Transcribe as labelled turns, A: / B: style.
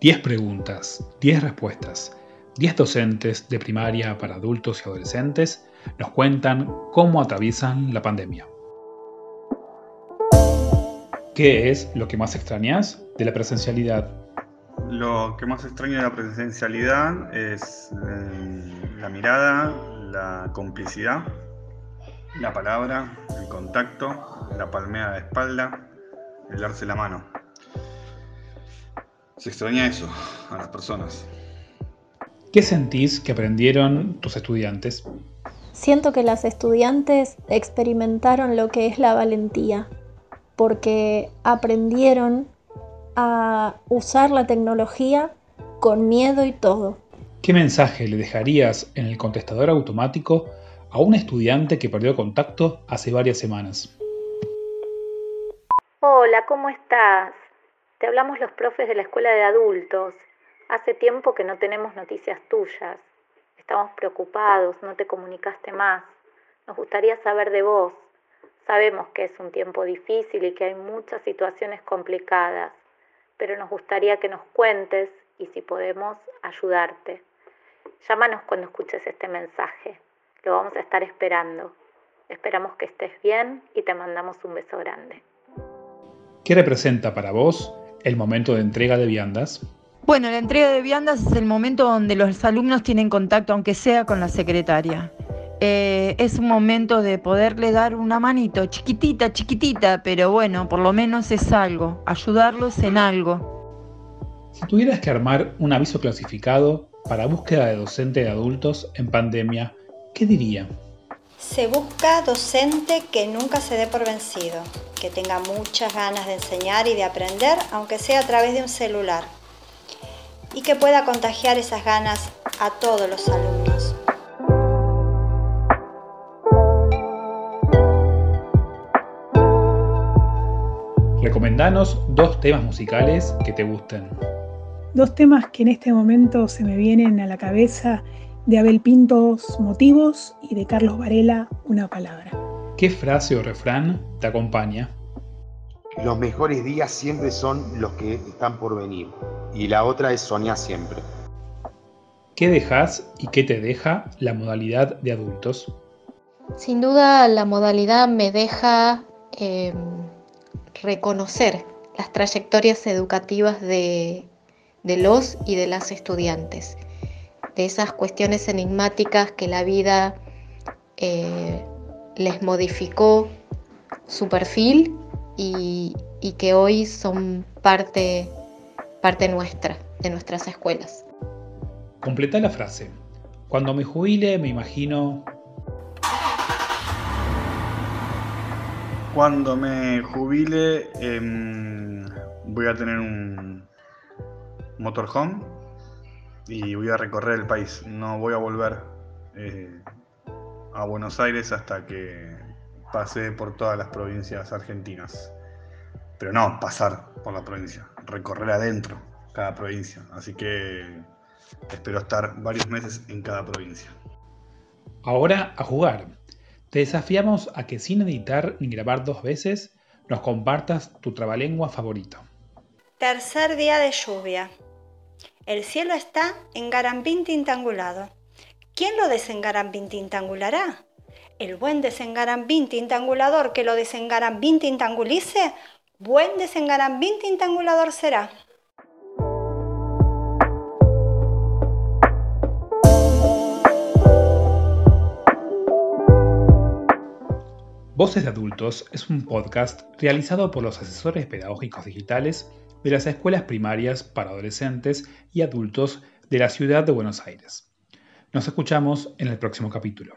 A: 10 preguntas, 10 respuestas. 10 docentes de primaria para adultos y adolescentes nos cuentan cómo atraviesan la pandemia. ¿Qué es lo que más extrañas de la presencialidad?
B: Lo que más extraño de la presencialidad es eh, la mirada, la complicidad, la palabra, el contacto, la palmea de espalda, el darse la mano. Se extraña eso a las personas.
A: ¿Qué sentís que aprendieron tus estudiantes?
C: Siento que las estudiantes experimentaron lo que es la valentía, porque aprendieron a usar la tecnología con miedo y todo.
A: ¿Qué mensaje le dejarías en el contestador automático a un estudiante que perdió contacto hace varias semanas?
D: Hola, ¿cómo estás? Te hablamos los profes de la escuela de adultos. Hace tiempo que no tenemos noticias tuyas. Estamos preocupados, no te comunicaste más. Nos gustaría saber de vos. Sabemos que es un tiempo difícil y que hay muchas situaciones complicadas, pero nos gustaría que nos cuentes y si podemos ayudarte. Llámanos cuando escuches este mensaje. Lo vamos a estar esperando. Esperamos que estés bien y te mandamos un beso grande.
A: ¿Qué representa para vos el momento de entrega de viandas?
E: Bueno, la entrega de viandas es el momento donde los alumnos tienen contacto, aunque sea con la secretaria. Eh, es un momento de poderle dar una manito, chiquitita, chiquitita, pero bueno, por lo menos es algo, ayudarlos en algo.
A: Si tuvieras que armar un aviso clasificado para búsqueda de docente de adultos en pandemia, ¿qué diría?
F: Se busca docente que nunca se dé por vencido, que tenga muchas ganas de enseñar y de aprender, aunque sea a través de un celular, y que pueda contagiar esas ganas a todos los alumnos.
A: Recomendanos dos temas musicales que te gusten.
G: Dos temas que en este momento se me vienen a la cabeza de Abel Pintos Motivos y de Carlos Varela Una Palabra.
A: ¿Qué frase o refrán te acompaña?
H: Los mejores días siempre son los que están por venir y la otra es soñar siempre.
A: ¿Qué dejas y qué te deja la modalidad de adultos?
I: Sin duda la modalidad me deja eh, reconocer las trayectorias educativas de, de los y de las estudiantes, de esas cuestiones enigmáticas que la vida eh, les modificó su perfil y, y, que hoy son parte, parte nuestra, de nuestras escuelas.
A: Completa la frase. Cuando me jubile me imagino...
B: Cuando me jubile eh, voy a tener un motorhome y voy a recorrer el país. No voy a volver eh, a Buenos Aires hasta que pase por todas las provincias argentinas. Pero no pasar por la provincia, recorrer adentro cada provincia. Así que espero estar varios meses en cada provincia.
A: Ahora a jugar. Te desafiamos a que sin editar ni grabar dos veces nos compartas tu trabalengua favorito.
F: Tercer día de lluvia. El cielo está engarambín tintangulado. ¿Quién lo desengarambín tintangulará? El buen desengarambín tintangulador que lo desengarambín tintangulice, buen desengarambín tintangulador será.
A: Voces de Adultos es un podcast realizado por los asesores pedagógicos digitales de las escuelas primarias para adolescentes y adultos de la ciudad de Buenos Aires. Nos escuchamos en el próximo capítulo.